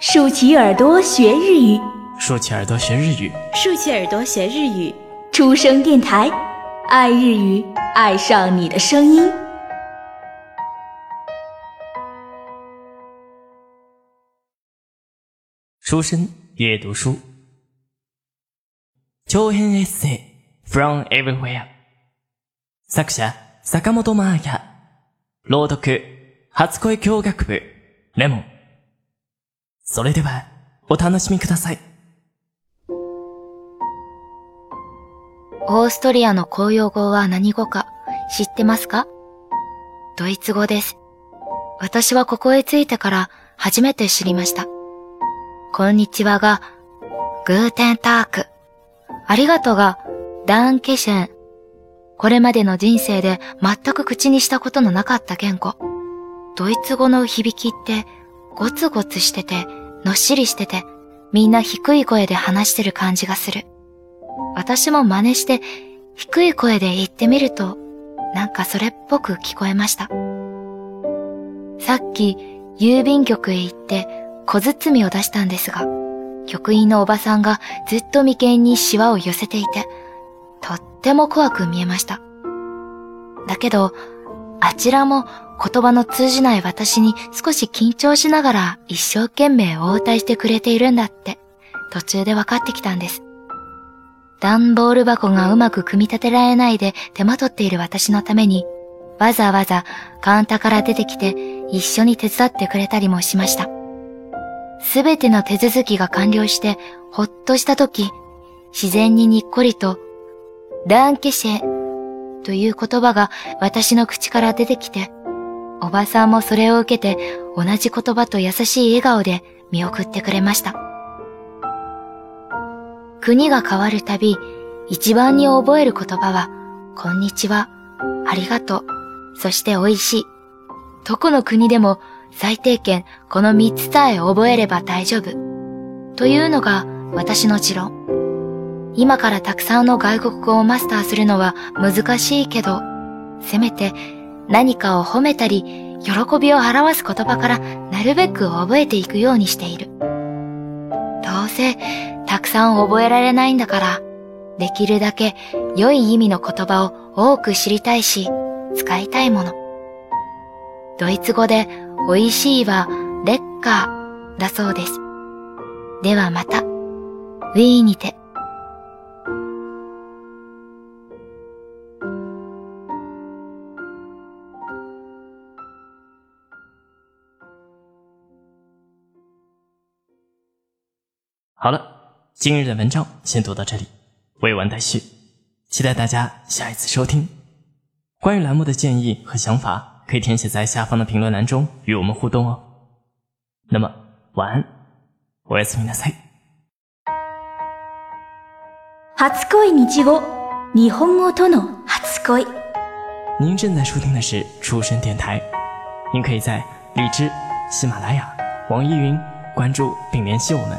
竖起耳朵学日语，竖起耳朵学日语，竖起耳朵学日语。出生电台，爱日语，爱上你的声音。书生阅读书，長編エッセイ from everywhere。作者坂本真綾。朗読初恋教学部レモン。 それではお楽しみください。オーストリアの公用語は何語か知ってますか？ドイツ語です。私はここへ着いてから初めて知りました。こんにちはが、グーテンターク。ありがとうが、ダンケシェン。これまでの人生で全く口にしたことのなかった言語。ドイツ語の響きって、ゴツゴツしてて、のっしりしてて、みんな低い声で話してる感じがする。私も真似して低い声で言ってみると、なんかそれっぽく聞こえました。さっき郵便局へ行って小包を出したんですが、局員のおばさんがずっと眉間にシワを寄せていて、とっても怖く見えました。だけど、あちらも言葉の通じない私に少し緊張しながら一生懸命応対してくれているんだって途中で分かってきたんです。段ボール箱がうまく組み立てられないで手間取っている私のために、わざわざカウンターから出てきて一緒に手伝ってくれたりもしました。すべての手続きが完了してほっとしたとき、自然ににっこりと、ダンケシェという言葉が私の口から出てきて、おばさんもそれを受けて同じ言葉と優しい笑顔で見送ってくれました。国が変わるたび、一番に覚える言葉は、こんにちは、ありがとう、そして美味しい。どこの国でも最低限この三つさえ覚えれば大丈夫。というのが私の持論。今からたくさんの外国語をマスターするのは難しいけど、せめて何かを褒めたり、喜びを表す言葉からなるべく覚えていくようにしている。どうせたくさん覚えられないんだから、できるだけ良い意味の言葉を多く知りたいし、使いたいもの。ドイツ語で美味しいはレッカーだそうです。ではまた、ウィーンにて。好了，今日的文章先读到这里，未完待续，期待大家下一次收听。关于栏目的建议和想法，可以填写在下方的评论栏中与我们互动哦。那么晚安，おやすみなさい。初恋日語、日本語との初恋。您正在收听的是出生电台，您可以在荔枝、喜马拉雅、网易云关注并联系我们，